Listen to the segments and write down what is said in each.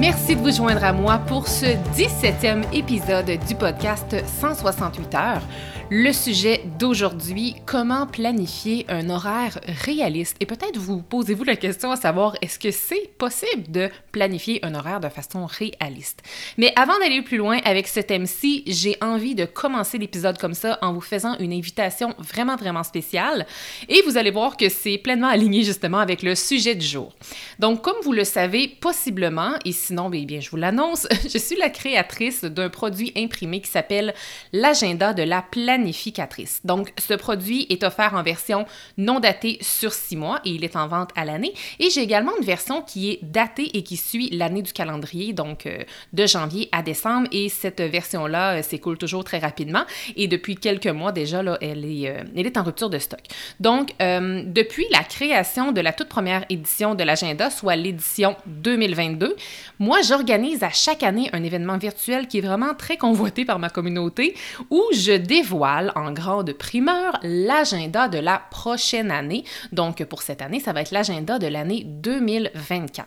Merci de vous joindre à moi pour ce 17e épisode du podcast 168 heures. Le sujet d'aujourd'hui, comment planifier un horaire réaliste? Et peut-être vous posez-vous la question à savoir, est-ce que c'est possible de planifier un horaire de façon réaliste? Mais avant d'aller plus loin avec ce thème-ci, j'ai envie de commencer l'épisode comme ça en vous faisant une invitation vraiment, vraiment spéciale. Et vous allez voir que c'est pleinement aligné justement avec le sujet du jour. Donc, comme vous le savez possiblement, et sinon, bien, bien je vous l'annonce, je suis la créatrice d'un produit imprimé qui s'appelle l'agenda de la planification Donc, ce produit est offert en version non datée sur six mois et il est en vente à l'année. Et j'ai également une version qui est datée et qui suit l'année du calendrier, donc euh, de janvier à décembre. Et cette version-là euh, s'écoule toujours très rapidement. Et depuis quelques mois déjà, elle, est, euh, elle est en rupture de stock. Donc, depuis la création de la toute première édition de l'agenda, soit l'édition 2022, moi, j'organise à chaque année un événement virtuel qui est vraiment très convoité par ma communauté où je dévoile en grande primeur l'agenda de la prochaine année. Donc pour cette année, ça va être l'agenda de l'année 2024.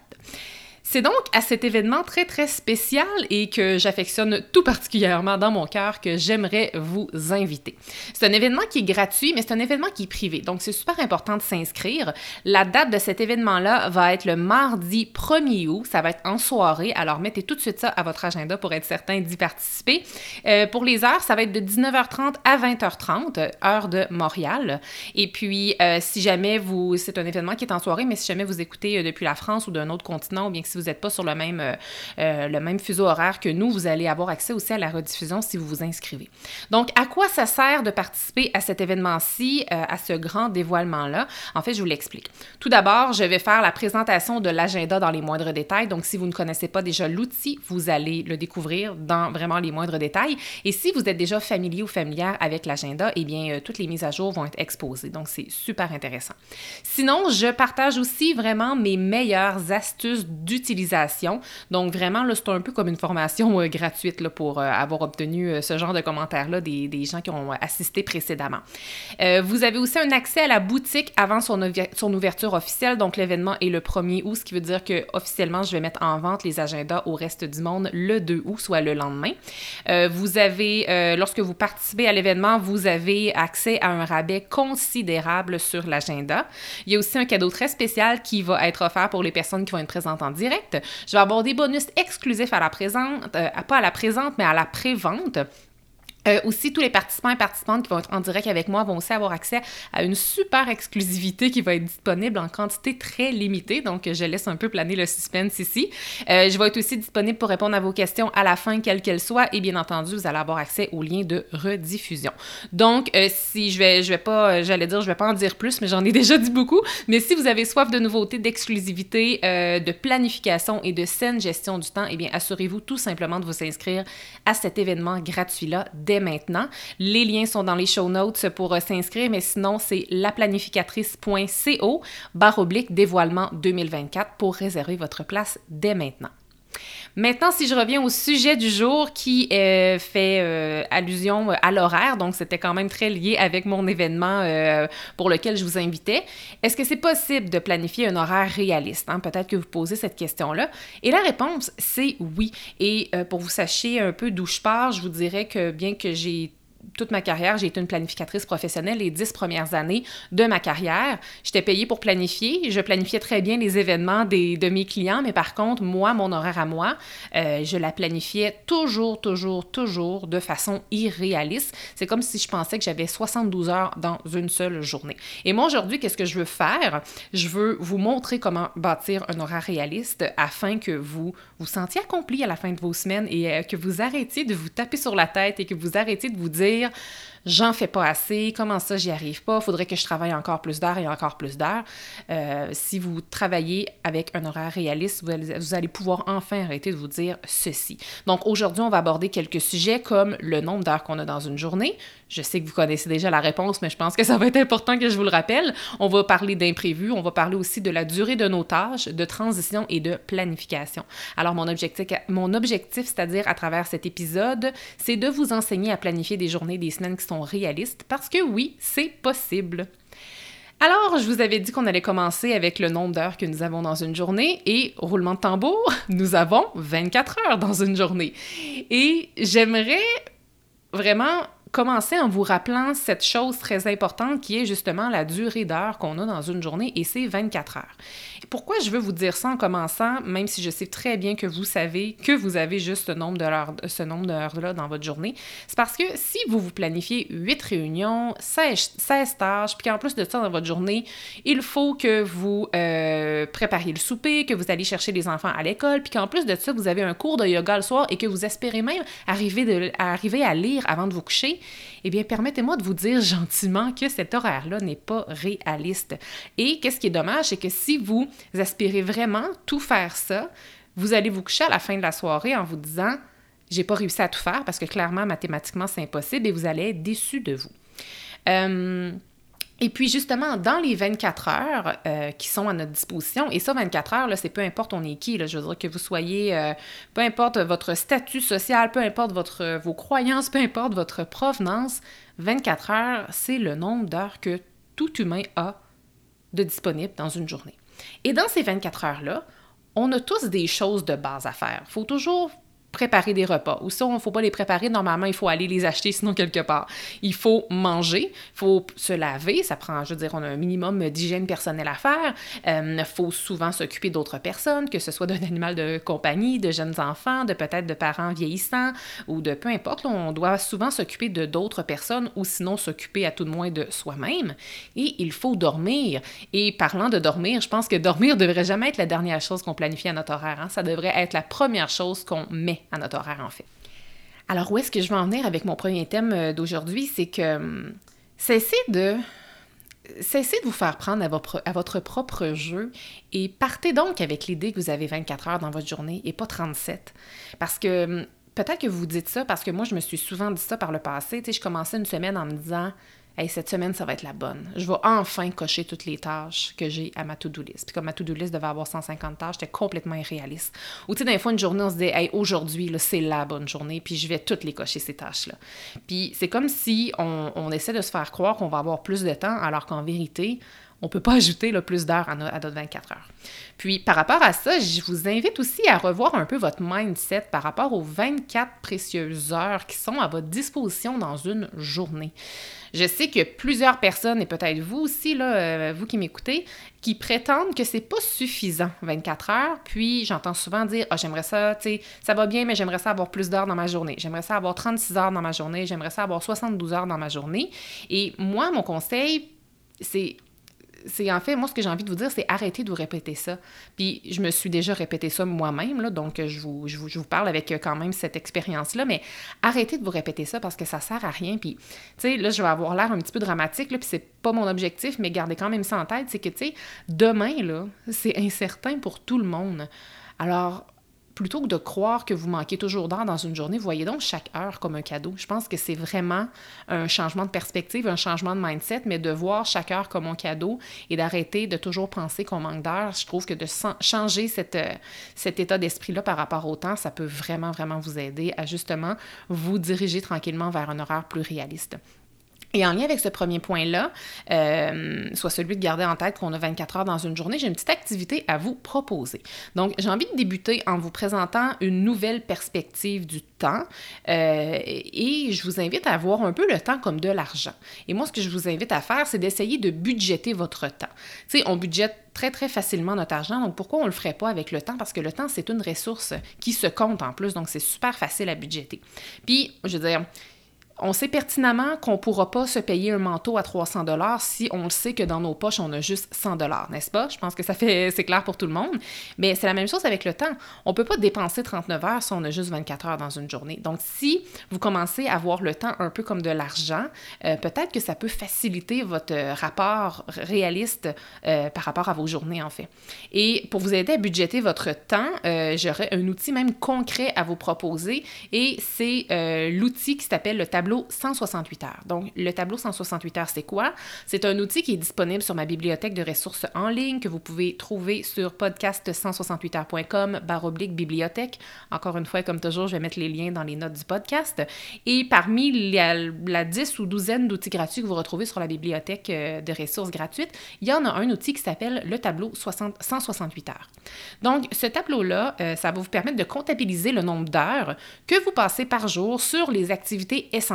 C'est donc à cet événement très très spécial et que j'affectionne tout particulièrement dans mon cœur que j'aimerais vous inviter. C'est un événement qui est gratuit, mais c'est un événement qui est privé. Donc c'est super important de s'inscrire. La date de cet événement-là va être le mardi 1er août. Ça va être en soirée. Alors mettez tout de suite ça à votre agenda pour être certain d'y participer. Euh, pour les heures, ça va être de 19h30 à 20h30, heure de Montréal. Et puis euh, si jamais vous, c'est un événement qui est en soirée, mais si jamais vous écoutez euh, depuis la France ou d'un autre continent ou bien que si vous n'êtes pas sur le même, euh, euh, le même fuseau horaire que nous, vous allez avoir accès aussi à la rediffusion si vous vous inscrivez. Donc, à quoi ça sert de participer à cet événement-ci, euh, à ce grand dévoilement-là? En fait, je vous l'explique. Tout d'abord, je vais faire la présentation de l'agenda dans les moindres détails. Donc, si vous ne connaissez pas déjà l'outil, vous allez le découvrir dans vraiment les moindres détails. Et si vous êtes déjà familier ou familière avec l'agenda, eh bien, toutes les mises à jour vont être exposées. Donc, c'est super intéressant. Sinon, je partage aussi vraiment mes meilleures astuces d'utilisation Donc, vraiment, là, c'est un peu comme une formation euh, gratuite là, pour euh, avoir obtenu euh, ce genre de commentaires-là des, des, gens qui ont assisté précédemment. vous avez aussi un accès à la boutique avant son, son ouverture officielle. Donc, l'événement est le 1er août, ce qui veut dire que officiellement, je vais mettre en vente les agendas au reste du monde le 2 août, soit le lendemain. vous avez, lorsque vous participez à l'événement, vous avez accès à un rabais considérable sur l'agenda. Il y a aussi un cadeau très spécial qui va être offert pour les personnes qui vont être présentes en direct je vais avoir des bonus exclusifs à la présente, euh, pas à la présente, mais à la pré-vente. Euh, aussi, tous les participants et participantes qui vont être en direct avec moi vont aussi avoir accès à une super exclusivité qui va être disponible en quantité très limitée. Donc, je laisse un peu planer le suspense ici. Euh, je vais être aussi disponible pour répondre à vos questions à la fin, quelles qu'elles soient. Et bien entendu, vous allez avoir accès au lien de rediffusion. Donc, euh, si je vais, je vais pas, j'allais dire, je vais pas en dire plus, mais j'en ai déjà dit beaucoup. Mais si vous avez soif de nouveautés, d'exclusivité, de planification et de saine gestion du temps, eh bien, assurez-vous tout simplement de vous inscrire à cet événement gratuit-là maintenant. Les liens sont dans les show notes pour euh, s'inscrire, mais sinon, c'est laplanificatrice.co barre oblique dévoilement 2024 pour réserver votre place dès maintenant. Maintenant, si je reviens au sujet du jour qui euh, fait euh, allusion à l'horaire, donc c'était quand même très lié avec mon événement pour lequel je vous invitais, est-ce que c'est possible de planifier un horaire réaliste? Hein? Peut-être que vous posez cette question-là. Et la réponse, c'est oui. Et pour vous sachiez un peu d'où je pars, je vous dirais que bien que j'ai toute ma carrière, j'ai été une planificatrice professionnelle les dix premières années de ma carrière. J'étais payée pour planifier. Je planifiais très bien les événements des, de mes clients, mais par contre, moi, mon horaire à moi, euh, je la planifiais toujours, toujours, toujours de façon irréaliste. C'est comme si je pensais que j'avais 72 heures dans une seule journée. Et moi, aujourd'hui, qu'est-ce que je veux faire? Je veux vous montrer comment bâtir un horaire réaliste afin que vous vous sentiez accompli à la fin de vos semaines et euh, que vous arrêtiez de vous taper sur la tête et que vous arrêtiez de vous dire bija. J'en fais pas assez, comment ça j'y arrive pas, faudrait que je travaille encore plus d'heures et encore plus d'heures. Euh, si vous travaillez avec un horaire réaliste, vous allez, pouvoir enfin arrêter de vous dire ceci. Donc aujourd'hui, on va aborder quelques sujets comme le nombre d'heures qu'on a dans une journée. Je sais que vous connaissez déjà la réponse, mais je pense que ça va être important que je vous le rappelle. On va parler d'imprévus, on va parler aussi de la durée de nos tâches, de transition et de planification. Alors mon objectif, mon objectif c'est-à-dire à travers cet épisode, c'est de vous enseigner à planifier des journées, des semaines qui sont réalistes parce que oui, c'est possible. Alors, je vous avais dit qu'on allait commencer avec le nombre d'heures que nous avons dans une journée et, roulement de tambour, nous avons 24 heures dans une journée. Et j'aimerais vraiment commencer en vous rappelant cette chose très importante qui est justement la durée d'heures qu'on a dans une journée et c'est 24 heures. pourquoi je veux vous dire ça en commençant, même si je sais très bien que vous savez que vous avez juste ce nombre d'heures-là dans votre journée, c'est parce que si vous vous planifiez 8 réunions, 16, 16 tâches, puis qu'en plus de ça dans votre journée, il faut que vous euh, prépariez le souper, que vous allez chercher les enfants à l'école, puis qu'en plus de ça, vous avez un cours de yoga le soir et que vous espérez même arriver, arriver à lire avant de vous coucher, eh bien, permettez-moi de vous dire gentiment que cet horaire-là n'est pas réaliste. Et qu'est-ce qui est dommage, c'est que si vous aspirez vraiment tout faire ça, vous allez vous coucher à la fin de la soirée en vous disant j'ai pas réussi à tout faire parce que clairement, mathématiquement, c'est impossible et vous allez être déçu de vous. Euh, et puis justement, dans les 24 heures euh, qui sont à notre disposition, et ça, 24 heures, c'est peu importe on est qui, là, je veux dire que vous soyez, euh, peu importe votre statut social, peu importe votre, vos croyances, peu importe votre provenance, 24 heures, c'est le nombre d'heures que tout humain a de disponible dans une journée. Et dans ces 24 heures-là, on a tous des choses de base à faire. Il faut toujours préparer des repas. Ou ça, il ne faut pas les préparer, normalement, il faut aller les acheter sinon quelque part. Il faut manger, il faut se laver, ça prend, je veux dire, on a un minimum d'hygiène personnelle à faire. Il euh, faut souvent s'occuper d'autres personnes, que ce soit d'un animal de compagnie, de jeunes enfants, de peut-être de parents vieillissants ou de peu importe. on doit souvent s'occuper de d'autres personnes ou sinon s'occuper à tout de moins de soi-même. Et il faut dormir. Et parlant de dormir, je pense que dormir devrait jamais être la dernière chose qu'on planifie à notre horaire. Hein. Ça devrait être la première chose qu'on met à notre horaire, en fait. Alors, où est-ce que je vais en venir avec mon premier thème euh, d'aujourd'hui? C'est que hum, cessez de vous faire prendre à votre, à votre, propre jeu et partez donc avec l'idée que vous avez 24 heures dans votre journée et pas 37. Parce que hum, peut-être que vous dites ça parce que moi, je me suis souvent dit ça par le passé. Tu sais, je commençais une semaine en me disant Hey, cette semaine, ça va être la bonne. Je vais enfin cocher toutes les tâches que j'ai à ma to-do list. Puis comme ma to-do list devait avoir 150 tâches, c'était complètement irréaliste. Ou tu sais, des fois, une journée, on se dit, hey, aujourd'hui, c'est la bonne journée, puis je vais toutes les cocher, ces tâches-là. Puis c'est comme si on, on essaie de se faire croire qu'on va avoir plus de temps, alors qu'en vérité, on ne peut pas ajouter plus d'heures à, notre 24 heures. Puis par rapport à ça, je vous invite aussi à revoir un peu votre mindset par rapport aux 24 précieuses heures qui sont à votre disposition dans une journée. Je sais que plusieurs personnes, et peut-être vous aussi, euh, vous qui m'écoutez, qui prétendent que c'est pas suffisant 24 heures, puis j'entends souvent dire Ah, j'aimerais ça, tu sais, ça va bien, mais j'aimerais ça avoir plus d'heures dans ma journée. J'aimerais ça avoir 36 heures dans ma journée, j'aimerais ça avoir 72 heures dans ma journée. Et moi, mon conseil, c'est c'est en fait, moi, ce que j'ai envie de vous dire, c'est arrêter de vous répéter ça. Puis je me suis déjà répété ça moi-même, donc je vous, je, parle avec euh, quand même cette expérience-là, mais arrêtez de vous répéter ça parce que ça sert à rien. Puis, tu sais, là, je vais avoir l'air un petit peu dramatique, là, puis c'est pas mon objectif, mais gardez quand même ça en tête, c'est que, tu sais, demain, là, c'est incertain pour tout le monde. Alors, plutôt que de croire que vous manquez toujours d'heures dans une journée, voyez donc chaque heure comme un cadeau. Je pense que c'est vraiment un changement de perspective, un changement de mindset, mais de voir chaque heure comme un cadeau et d'arrêter de toujours penser qu'on manque d'heures. Je trouve que de changer euh, cet état d'esprit-là par rapport au temps, ça peut vraiment, vraiment vous aider à justement vous diriger tranquillement vers un horaire plus réaliste. Et en lien avec ce premier point-là, euh, soit celui de garder en tête qu'on a 24 heures dans une journée, j'ai une petite activité à vous proposer. Donc, j'ai envie de débuter en vous présentant une nouvelle perspective du temps euh, et je vous invite à voir un peu le temps comme de l'argent. Et moi, ce que je vous invite à faire, c'est d'essayer de budgéter votre temps. Tu sais, on budgète très, très facilement notre argent. Donc, pourquoi on ne le ferait pas avec le temps? Parce que le temps, c'est une ressource qui se compte en plus. Donc, c'est super facile à budgéter. Puis, je veux dire, on sait pertinemment qu'on ne pourra pas se payer un manteau à 300 dollars si on le sait que dans nos poches, on a juste 100 dollars, n'est-ce pas? Je pense que ça fait c'est clair pour tout le monde. Mais c'est la même chose avec le temps. On ne peut pas dépenser 39 heures si on a juste 24 heures dans une journée. Donc, si vous commencez à voir le temps un peu comme de l'argent, euh, peut-être que ça peut faciliter votre rapport réaliste euh, par rapport à vos journées, en fait. Et pour vous aider à budgéter votre temps, euh, j'aurais un outil même concret à vous proposer et c'est l'outil qui s'appelle le tableau tableau 168 heures. Donc, le tableau 168 heures, c'est quoi? C'est un outil qui est disponible sur ma bibliothèque de ressources en ligne que vous pouvez trouver sur podcast168heures.com oblique bibliothèque. Encore une fois, comme toujours, je vais mettre les liens dans les notes du podcast. Et parmi la, la 10 ou douzaine d'outils gratuits que vous retrouvez sur la bibliothèque euh, de ressources gratuites, il y en a un outil qui s'appelle le tableau 60, 168 heures. Donc, ce tableau-là, euh, ça va vous permettre de comptabiliser le nombre d'heures que vous passez par jour sur les activités essentielles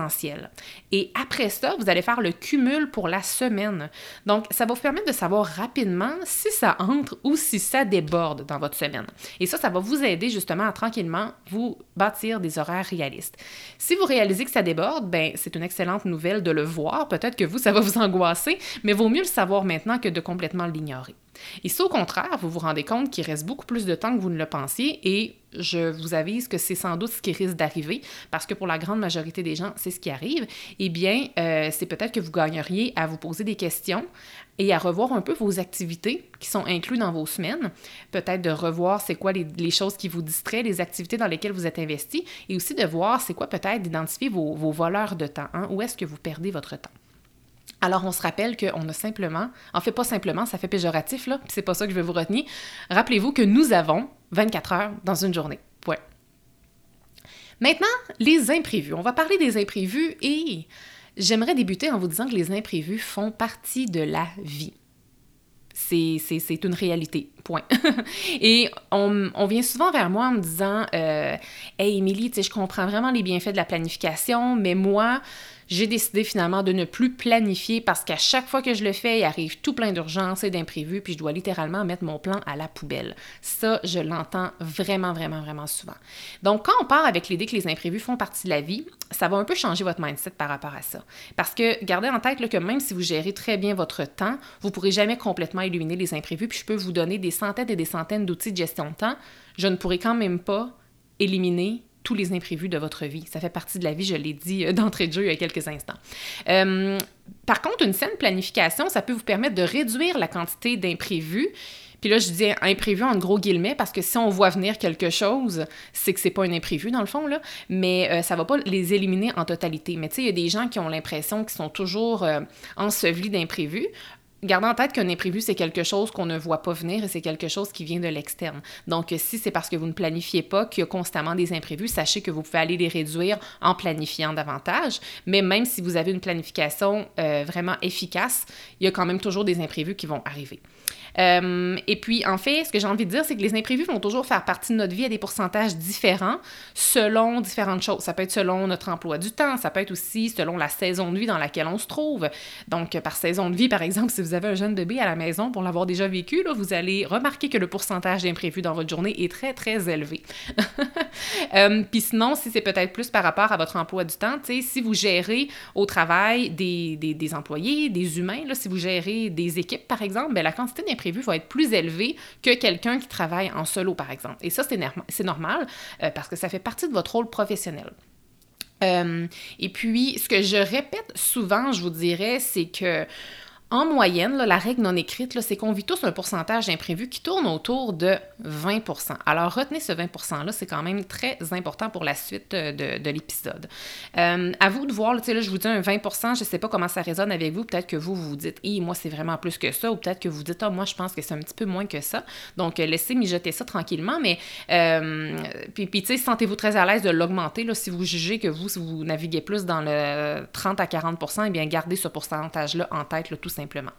et après ça, vous allez faire le cumul pour la semaine. Donc, ça va vous permettre de savoir rapidement si ça entre ou si ça déborde dans votre semaine. Et ça, ça va vous aider justement à tranquillement vous bâtir des horaires réalistes. Si vous réalisez que ça déborde, ben c'est une excellente nouvelle de le voir. Peut-être que vous, ça va vous angoisser, mais vaut mieux le savoir maintenant que de complètement l'ignorer. Et si au contraire, vous vous rendez compte qu'il reste beaucoup plus de temps que vous ne le pensiez et je vous avise que c'est sans doute ce qui risque d'arriver, parce que pour la grande majorité des gens, c'est ce qui arrive, eh bien, euh, c'est peut-être que vous gagneriez à vous poser des questions et à revoir un peu vos activités qui sont incluses dans vos semaines, peut-être de revoir c'est quoi les, choses qui vous distraient, les activités dans lesquelles vous êtes investi, et aussi de voir c'est quoi peut-être d'identifier vos, voleurs de temps, hein, où est-ce que vous perdez votre temps? Alors, on se rappelle qu'on a simplement, en fait, pas simplement, ça fait péjoratif, là, c'est pas ça que je vais vous retenir. Rappelez-vous que nous avons 24 heures dans une journée. Point. Maintenant, les imprévus. On va parler des imprévus et j'aimerais débuter en vous disant que les imprévus font partie de la vie. C'est une réalité, point. et on, on, vient souvent vers moi en me disant euh, Hey, Émilie, je comprends vraiment les bienfaits de la planification, mais moi, j'ai décidé finalement de ne plus planifier parce qu'à chaque fois que je le fais, il arrive tout plein d'urgences et d'imprévus, puis je dois littéralement mettre mon plan à la poubelle. Ça, je l'entends vraiment, vraiment, vraiment souvent. Donc, quand on part avec l'idée que les imprévus font partie de la vie, ça va un peu changer votre mindset par rapport à ça. Parce que gardez en tête que même si vous gérez très bien votre temps, vous ne pourrez jamais complètement éliminer les imprévus, puis je peux vous donner des centaines et des centaines d'outils de gestion de temps, je ne pourrai quand même pas éliminer tous les imprévus de votre vie. Ça fait partie de la vie, je l'ai dit euh, d'entrée de jeu il y a quelques instants. Euh, par contre, une saine planification, ça peut vous permettre de réduire la quantité d'imprévus. Puis là, je dis imprévu en gros guillemets parce que si on voit venir quelque chose, c'est que c'est pas un imprévu dans le fond, là. Mais euh, ça va pas les éliminer en totalité. Mais tu sais, il y a des gens qui ont l'impression qu'ils sont toujours ensevelis d'imprévus gardez en tête qu'un imprévu, c'est quelque chose qu'on ne voit pas venir et c'est quelque chose qui vient de l'externe. Donc, si c'est parce que vous ne planifiez pas qu'il y a constamment des imprévus, sachez que vous pouvez aller les réduire en planifiant davantage. Mais même si vous avez une planification euh, vraiment efficace, il y a quand même toujours des imprévus qui vont arriver. Euh, et puis, en fait, ce que j'ai envie de dire, c'est que les imprévus vont toujours faire partie de notre vie à des pourcentages différents selon différentes choses. Ça peut être selon notre emploi du temps, ça peut être aussi selon la saison de vie dans laquelle on se trouve. Donc, par saison de vie, par exemple, si vous avez un jeune bébé à la maison, pour l'avoir déjà vécu, là, vous allez remarquer que le pourcentage d'imprévus dans votre journée est très, très élevé. euh, puis sinon, si c'est peut-être plus par rapport à votre emploi du temps, si vous gérez au travail des, des, employés, des humains, là, si vous gérez des équipes, par exemple, bien, la quantité d'imprévus va être plus élevé que quelqu'un qui travaille en solo, par exemple. Et ça, c'est normal euh, parce que ça fait partie de votre rôle professionnel. Euh, et puis, ce que je répète souvent, je vous dirais, c'est que En moyenne, la règle non écrite, c'est qu'on vit tous un pourcentage d'imprévus qui tourne autour de 20% Alors, retenez ce 20 %-là, c'est quand même très important pour la suite euh, de, l'épisode. Euh, à vous de voir, là, là, je vous dis un 20% je ne sais pas comment ça résonne avec vous. Peut-être que vous, vous dites, hé, moi, c'est vraiment plus que ça, ou peut-être que vous dites, ah, moi, je pense que c'est un petit peu moins que ça. Donc, euh, laissez mijoter ça tranquillement, mais, puis, puis tu sais, sentez-vous très à l'aise de l'augmenter. Si vous jugez que vous, si vous naviguez plus dans le 30 à 40% eh bien, gardez ce pourcentage-là en tête, là, tout simplement.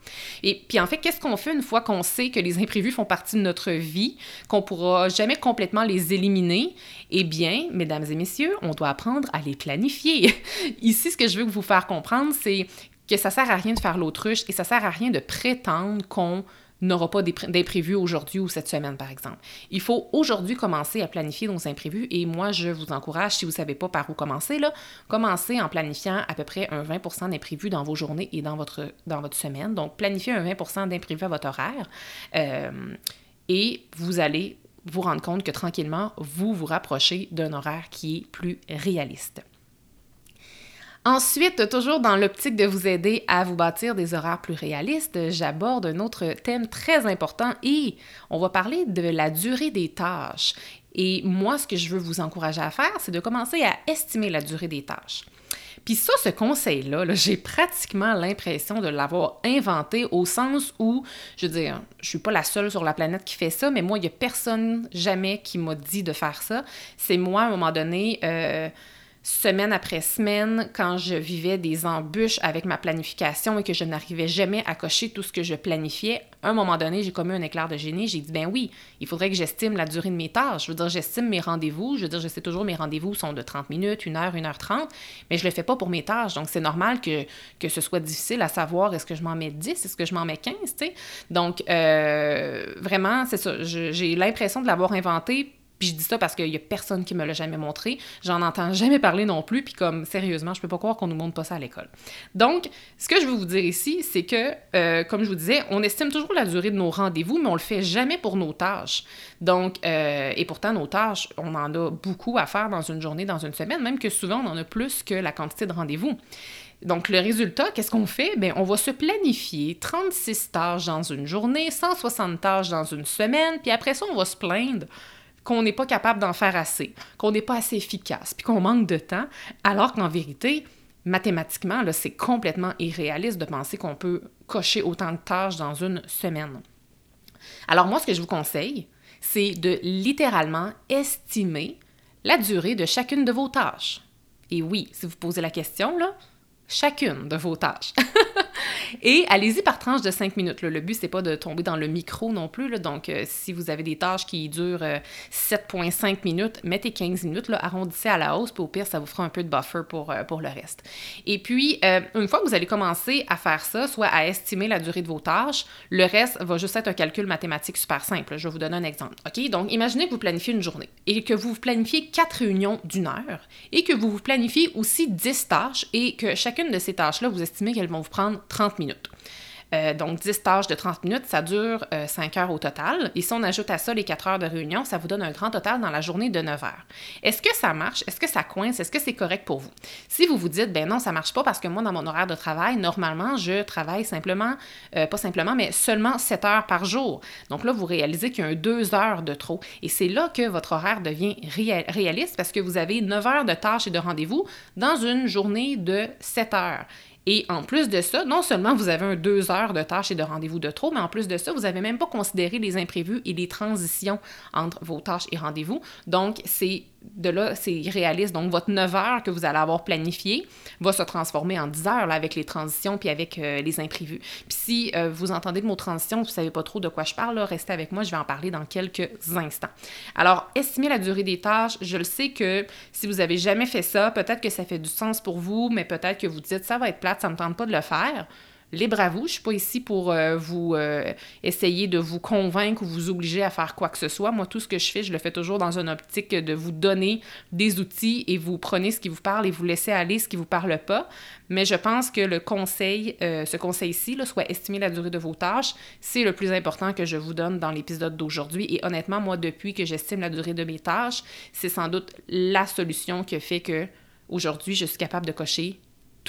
Et puis en fait, qu'est-ce qu'on fait une fois qu'on sait que les imprévus font partie de notre vie, qu'on pourra jamais complètement les éliminer? Eh bien, mesdames et messieurs, on doit apprendre à les planifier. Ici, ce que je veux vous faire comprendre, c'est que ça sert à rien de faire l'autruche et ça sert à rien de prétendre qu'on n'aura pas d'imprévus aujourd'hui ou cette semaine, par exemple. Il faut aujourd'hui commencer à planifier nos imprévus et moi, je vous encourage, si vous ne savez pas par où commencer, commencez en planifiant à peu près un 20% d'imprévus dans vos journées et dans votre, dans votre semaine. Donc, planifiez un 20% d'imprévus à votre horaire euh, et vous allez vous rendre compte que tranquillement, vous vous rapprochez d'un horaire qui est plus réaliste. Ensuite, toujours dans l'optique de vous aider à vous bâtir des horaires plus réalistes, j'aborde un autre thème très important et on va parler de la durée des tâches. Et moi, ce que je veux vous encourager à faire, c'est de commencer à estimer la durée des tâches. Puis ça, ce conseil-là, -là, j'ai pratiquement l'impression de l'avoir inventé au sens où, je veux dire, je suis pas la seule sur la planète qui fait ça, mais moi, il n'y a personne jamais qui m'a dit de faire ça. C'est moi, à un moment donné, euh, semaine après semaine, quand je vivais des embûches avec ma planification et que je n'arrivais jamais à cocher tout ce que je planifiais, à un moment donné, j'ai commis un éclair de génie. J'ai dit, ben oui, il faudrait que j'estime la durée de mes tâches. Je veux dire, j'estime mes rendez-vous. Je veux dire, je sais toujours mes rendez-vous sont de 30 minutes, 1 heure, 1 heure 30, mais je le fais pas pour mes tâches. Donc, c'est normal que, que ce soit difficile à savoir est-ce que je m'en mets 10, est-ce que je m'en mets 15, tu sais. Donc, euh, vraiment, c'est ça. J'ai l'impression de l'avoir inventé puis je dis ça parce qu'il y a personne qui me l'a jamais montré. J'en entends jamais parler non plus. Puis comme, sérieusement, je peux pas croire qu'on nous montre pas ça à l'école. Donc, ce que je veux vous dire ici, c'est que, euh, comme je vous disais, on estime toujours la durée de nos rendez-vous, mais on le fait jamais pour nos tâches. Donc, euh, et pourtant, nos tâches, on en a beaucoup à faire dans une journée, dans une semaine, même que souvent, on en a plus que la quantité de rendez-vous. Donc, le résultat, qu'est-ce qu'on fait? Bien, on va se planifier 36 tâches dans une journée, 160 tâches dans une semaine, puis après ça, on va se plaindre qu'on n'est pas capable d'en faire assez, qu'on n'est pas assez efficace, puis qu'on manque de temps, alors qu'en vérité, mathématiquement, c'est complètement irréaliste de penser qu'on peut cocher autant de tâches dans une semaine. Alors moi, ce que je vous conseille, c'est de littéralement estimer la durée de chacune de vos tâches. Et oui, si vous posez la question, là, chacune de vos tâches. Et allez-y par tranche de 5 minutes. Le but, c'est pas de tomber dans le micro non plus. Donc, euh, si vous avez des tâches qui durent 7,5 euh, minutes, mettez 15 minutes, arrondissez à la hausse, puis au pire, ça vous fera un peu de buffer pour, euh, pour le reste. Et puis, une fois que vous allez commencer à faire ça, soit à estimer la durée de vos tâches, le reste va juste être un calcul mathématique super simple. Je vais vous donner un exemple. OK? Donc, imaginez que vous planifiez une journée et que vous planifiez 4 réunions d'une heure et que vous vous planifiez aussi 10 tâches et que chacune de ces tâches-là, vous estimez qu'elles vont vous prendre 30 minutes. Euh, donc, 10 tâches de 30 minutes, ça dure 5 euh, heures au total. Et si on ajoute à ça les 4 heures de réunion, ça vous donne un grand total dans la journée de 9 heures. Est-ce que ça marche? Est-ce que ça coince? Est-ce que c'est correct pour vous? Si vous vous dites, ben non, ça marche pas parce que moi, dans mon horaire de travail, normalement, je travaille simplement, euh, pas simplement, mais seulement 7 heures par jour. Donc là, vous réalisez qu'il y a un 2 heures de trop. Et c'est là que votre horaire devient réaliste parce que vous avez 9 heures de tâches et de rendez-vous dans une journée de 7 heures. Et en plus de ça, non seulement vous avez deux heures de tâches et de rendez-vous de trop, mais en plus de ça, vous n'avez même pas considéré les imprévus et les transitions entre vos tâches et rendez-vous. Donc, c'est de là, c'est réaliste. Donc, votre 9 heures que vous allez avoir planifié va se transformer en 10 heures avec les transitions puis avec euh, les imprévus. Puis si euh, vous entendez le mot transition, vous ne savez pas trop de quoi je parle, restez avec moi, je vais en parler dans quelques instants. Alors, estimez la durée des tâches. Je le sais que si vous avez jamais fait ça, peut-être que ça fait du sens pour vous, mais peut-être que vous dites ça va être plate, ça ne me tente pas de le faire libre à vous. Je suis pas ici pour euh, vous euh, essayer de vous convaincre ou vous obliger à faire quoi que ce soit. Moi, tout ce que je fais, je le fais toujours dans une optique de vous donner des outils et vous prenez ce qui vous parle et vous laissez aller ce qui vous parle pas. Mais je pense que le conseil, euh, ce conseil-ci, soit estimer la durée de vos tâches, c'est le plus important que je vous donne dans l'épisode d'aujourd'hui. Et honnêtement, moi, depuis que j'estime la durée de mes tâches, c'est sans doute la solution qui fait que aujourd'hui, je suis capable de cocher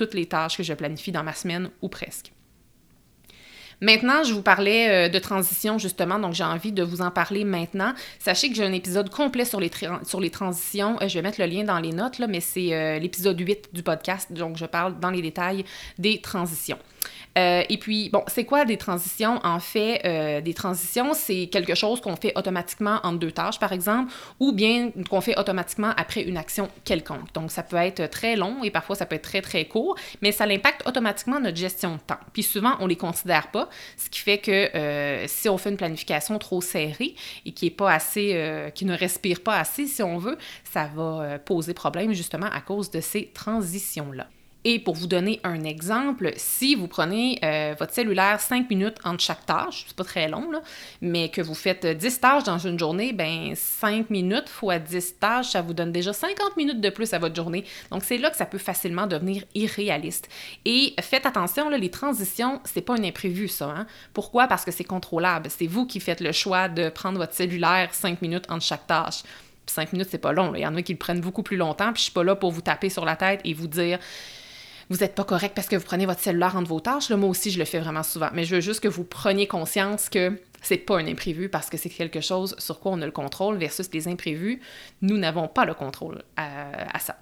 toutes les tâches que je planifie dans ma semaine ou presque. Maintenant, je vous parlais euh, de transition justement, donc j'ai envie de vous en parler maintenant. Sachez que j'ai un épisode complet sur les, sur les transitions. Euh, je vais mettre le lien dans les notes, mais c'est euh, l'épisode 8 du podcast, donc je parle dans les détails des transitions. Euh, et puis, bon, c'est quoi des transitions? En fait, euh, des transitions, c'est quelque chose qu'on fait automatiquement entre deux tâches, par exemple, ou bien qu'on fait automatiquement après une action quelconque. Donc, ça peut être très long et parfois ça peut être très, très court, mais ça impacte automatiquement notre gestion de temps. Puis souvent, on les considère pas, ce qui fait que euh, si on fait une planification trop serrée et qui est pas assez, qui ne respire pas assez, si on veut, ça va poser problème justement à cause de ces transitions-là. Et pour vous donner un exemple, si vous prenez euh, votre cellulaire 5 minutes entre chaque tâche, c'est pas très long, là, mais que vous faites 10 tâches dans une journée, ben 5 minutes fois 10 tâches, ça vous donne déjà 50 minutes de plus à votre journée. Donc c'est là que ça peut facilement devenir irréaliste. Et faites attention, là, les transitions, c'est pas un imprévu, ça. Hein? Pourquoi? Parce que c'est contrôlable. C'est vous qui faites le choix de prendre votre cellulaire 5 minutes entre chaque tâche. 5 minutes, c'est pas long. Il y en a qui le prennent beaucoup plus longtemps, puis je suis pas là pour vous taper sur la tête et vous dire vous n'êtes pas correct parce que vous prenez votre cellulaire entre vos tâches. Là, moi aussi, je le fais vraiment souvent. Mais je veux juste que vous preniez conscience que c'est pas un imprévu parce que c'est quelque chose sur quoi on a le contrôle versus les imprévus. Nous n'avons pas le contrôle à ça.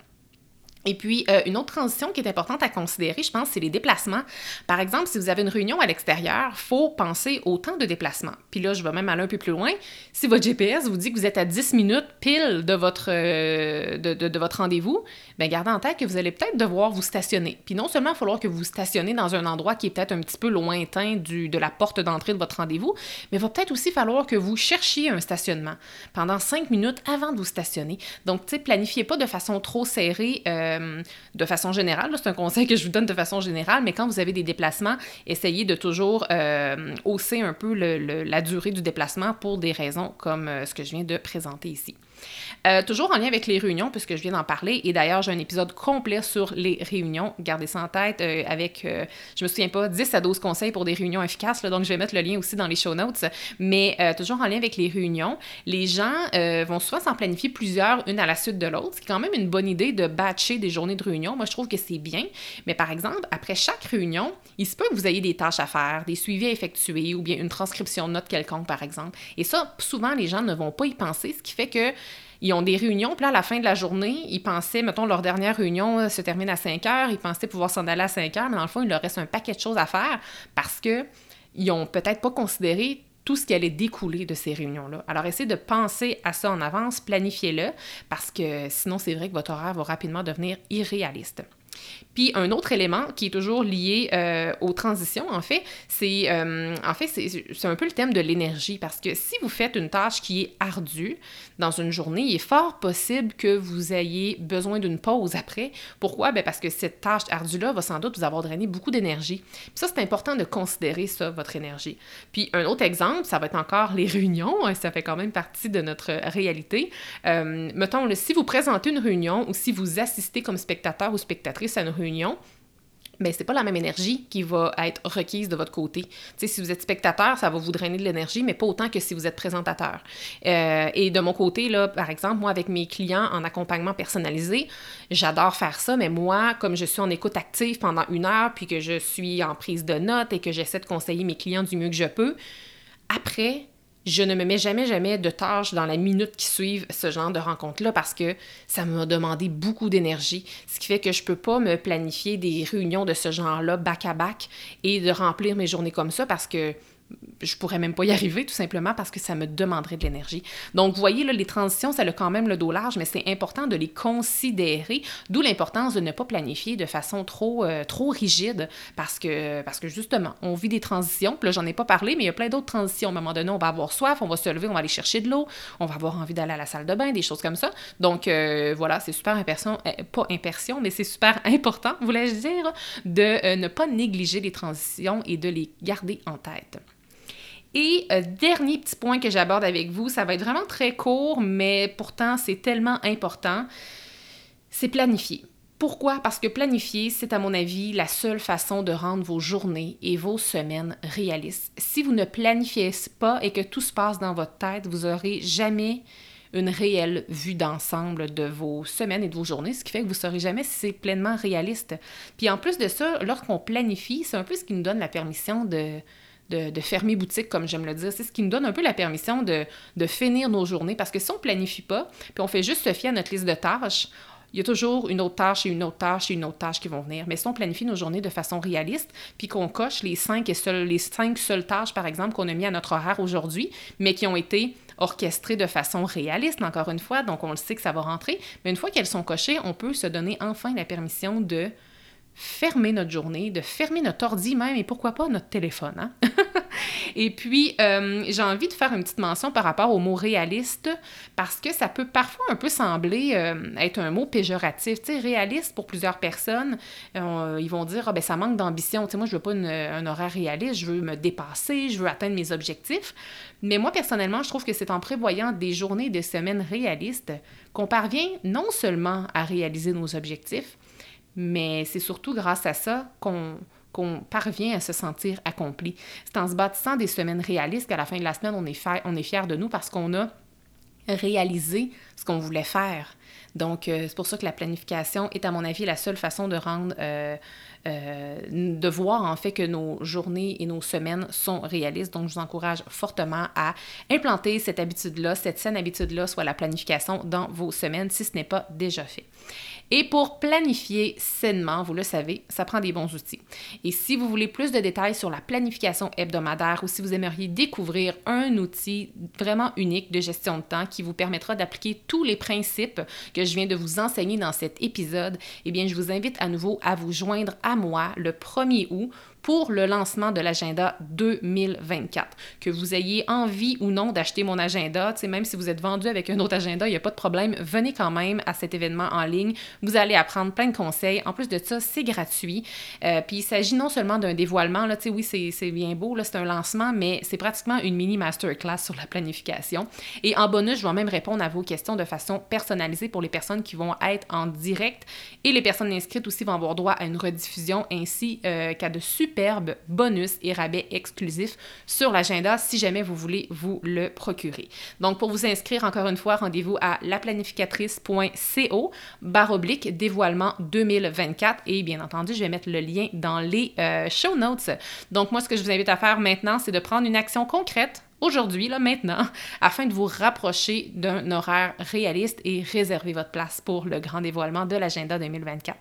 Et puis, euh, une autre transition qui est importante à considérer, je pense, c'est les déplacements. Par exemple, si vous avez une réunion à l'extérieur, faut penser au temps de déplacement. Puis là, je vais même aller un peu plus loin. Si votre GPS vous dit que vous êtes à 10 minutes pile de votre, euh, de, votre rendez-vous, bien, gardez en tête que vous allez peut-être devoir vous stationner. Puis non seulement il va falloir que vous stationnez dans un endroit qui est peut-être un petit peu lointain du, de la porte d'entrée de votre rendez-vous, mais il va peut-être aussi falloir que vous cherchiez un stationnement pendant 5 minutes avant de vous stationner. Donc, tu sais, planifiez pas de façon trop serrée. Euh, euh, de façon générale. C'est un conseil que je vous donne de façon générale, mais quand vous avez des déplacements, essayez de toujours euh, hausser un peu la durée du déplacement pour des raisons comme euh, ce que je viens de présenter ici. Euh, toujours en lien avec les réunions, puisque je viens d'en parler, et d'ailleurs, j'ai un épisode complet sur les réunions. Gardez ça en tête euh, avec, euh, je me souviens pas, 10 à 12 conseils pour des réunions efficaces, donc je vais mettre le lien aussi dans les show notes. Mais toujours en lien avec les réunions, les gens vont souvent s'en planifier plusieurs, une à la suite de l'autre, ce qui est quand même une bonne idée de batcher des journées de réunion. Moi, je trouve que c'est bien. Mais par exemple, après chaque réunion, il se peut que vous ayez des tâches à faire, des suivis à effectuer ou bien une transcription de notes quelconque, par exemple. Et ça, souvent, les gens ne vont pas y penser, ce qui fait que ils ont des réunions, puis là, à la fin de la journée, ils pensaient, mettons, leur dernière réunion euh, se termine à 5 heures, ils pensaient pouvoir s'en aller à 5 heures, mais dans le fond, il leur reste un paquet de choses à faire parce que ils ont peut-être pas considéré tout ce qui allait découler de ces réunions-là. Alors, essayez de penser à ça en avance, planifiez-le, parce que sinon, c'est vrai que votre horaire va rapidement devenir irréaliste. Puis un autre élément qui est toujours lié euh, aux transitions, en fait, c'est euh, en fait c'est un peu le thème de l'énergie parce que si vous faites une tâche qui est ardue dans une journée, il est fort possible que vous ayez besoin d'une pause après. Pourquoi? Ben parce que cette tâche ardue-là va sans doute vous avoir drainé beaucoup d'énergie. Puis ça c'est important de considérer ça votre énergie. Puis un autre exemple, ça va être encore les réunions. Hein, ça fait quand même partie de notre réalité. Euh, mettons, si vous présentez une réunion ou si vous assistez comme spectateur ou spectatrice à une réunion, mais c'est pas la même énergie qui va être requise de votre côté. si vous êtes spectateur, ça va vous drainer de l'énergie, mais pas autant que si vous êtes présentateur. Euh, et de mon côté, là, par exemple, moi, avec mes clients en accompagnement personnalisé, j'adore faire ça, mais moi, comme je suis en écoute active pendant une heure, puis que je suis en prise de notes et que j'essaie de conseiller mes clients du mieux que je peux, après, je ne me mets jamais, jamais de tâches dans la minute qui suivent ce genre de rencontre-là parce que ça m'a demandé beaucoup d'énergie. Ce qui fait que je peux pas me planifier des réunions de ce genre-là back à back et de remplir mes journées comme ça parce que je pourrais même pas y arriver tout simplement parce que ça me demanderait de l'énergie. Donc, vous voyez, là, les transitions, ça a quand même le dos large, mais c'est important de les considérer, d'où l'importance de ne pas planifier de façon trop, euh, trop rigide parce que, parce que justement, on vit des transitions. Puis là, j'en ai pas parlé, mais il y a plein d'autres transitions. À un moment donné, on va avoir soif, on va se lever, on va aller chercher de l'eau, on va avoir envie d'aller à la salle de bain, des choses comme ça. Donc, euh, voilà, c'est super impression, euh, pas impression, mais c'est super important, voulais-je dire, de ne pas négliger les transitions et de les garder en tête. Et euh, dernier petit point que j'aborde avec vous, ça va être vraiment très court, mais pourtant c'est tellement important, c'est planifier. Pourquoi? Parce que planifier, c'est à mon avis la seule façon de rendre vos journées et vos semaines réalistes. Si vous ne planifiez pas et que tout se passe dans votre tête, vous n'aurez jamais une réelle vue d'ensemble de vos semaines et de vos journées, ce qui fait que vous ne saurez jamais si c'est pleinement réaliste. Puis en plus de ça, lorsqu'on planifie, c'est un peu ce qui nous donne la permission de de, fermer boutique, comme j'aime le dire. C'est ce qui nous donne un peu la permission de, finir nos journées. Parce que si on planifie pas, puis on fait juste se fier à notre liste de tâches, il y a toujours une autre tâche et une autre tâche et une autre tâche qui vont venir. Mais si on planifie nos journées de façon réaliste, puis qu'on coche les cinq, et seules, les cinq seules tâches, par exemple, qu'on a mis à notre horaire aujourd'hui, mais qui ont été orchestrées de façon réaliste, encore une fois, donc on le sait que ça va rentrer, mais une fois qu'elles sont cochées, on peut se donner enfin la permission de fermer notre journée, de fermer notre ordi même et pourquoi pas notre téléphone. Hein? et puis, euh, j'ai envie de faire une petite mention par rapport au mot réaliste parce que ça peut parfois un peu sembler euh, être un mot péjoratif. Tu sais, réaliste pour plusieurs personnes, euh, ils vont dire ah, ben ça manque d'ambition. Tu sais, moi, je veux pas un horaire réaliste, je veux me dépasser, je veux atteindre mes objectifs. Mais moi, personnellement, je trouve que c'est en prévoyant des journées, des semaines réalistes qu'on parvient non seulement à réaliser nos objectifs, mais c'est surtout grâce à ça qu'on parvient à se sentir accompli. C'est en se bâtissant des semaines réalistes qu'à la fin de la semaine, on est, fier, on est fier de nous parce qu'on a réalisé ce qu'on voulait faire. Donc, euh, c'est pour ça que la planification est, à mon avis, la seule façon de rendre, euh, euh, de voir en fait que nos journées et nos semaines sont réalistes. Donc, je vous encourage fortement à implanter cette habitude-là, cette saine habitude-là, soit la planification dans vos semaines, si ce n'est pas déjà fait. Et pour planifier sainement, vous le savez, ça prend des bons outils. Et si vous voulez plus de détails sur la planification hebdomadaire ou si vous aimeriez découvrir un outil vraiment unique de gestion de temps qui vous permettra d'appliquer tous les principes que je viens de vous enseigner dans cet épisode, eh bien, je vous invite à nouveau à vous joindre à moi le 1er août pour le lancement de l'agenda 2024. Que vous ayez envie ou non d'acheter mon agenda, même si vous êtes vendu avec un autre agenda, il n'y a pas de problème, venez quand même à cet événement en ligne. Vous allez apprendre plein de conseils. En plus de ça, c'est gratuit. Euh, puis il s'agit non seulement d'un dévoilement, là, oui, c'est bien beau, c'est un lancement, mais c'est pratiquement une mini masterclass sur la planification. Et en bonus, je vais même répondre à vos questions de façon personnalisée pour les personnes qui vont être en direct et les personnes inscrites aussi vont avoir droit à une rediffusion ainsi euh, qu'à de super bonus et rabais exclusifs sur l'agenda si jamais vous voulez vous le procurer. Donc, pour vous inscrire, encore une fois, rendez-vous à laplanificatrice.co barre oblique dévoilement 2024 et bien entendu, je vais mettre le lien dans les euh, show notes. Donc, moi, ce que je vous invite à faire maintenant, c'est de prendre une action concrète aujourd'hui, là, maintenant, afin de vous rapprocher d'un horaire réaliste et réserver votre place pour le grand dévoilement de l'agenda 2024.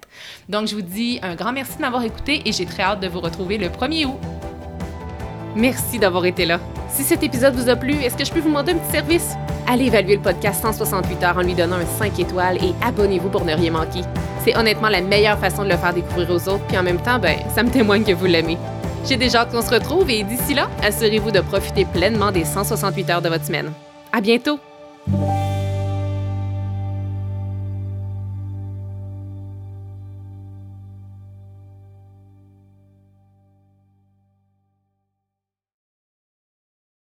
Donc, je vous dis un grand merci de m'avoir écouté et j'ai très hâte de vous retrouver le 1er août. Merci d'avoir été là. Si cet épisode vous a plu, est-ce que je peux vous demander un petit service? Allez évaluer le podcast 168 heures en lui donnant un 5 étoiles et abonnez-vous pour ne rien manquer. C'est honnêtement la meilleure façon de le faire découvrir aux autres, puis en même temps, ben, ça me témoigne que vous l'aimez. J'ai déjà qu'on se retrouve et d'ici là, assurez-vous de profiter pleinement des 168 heures de votre semaine. À bientôt!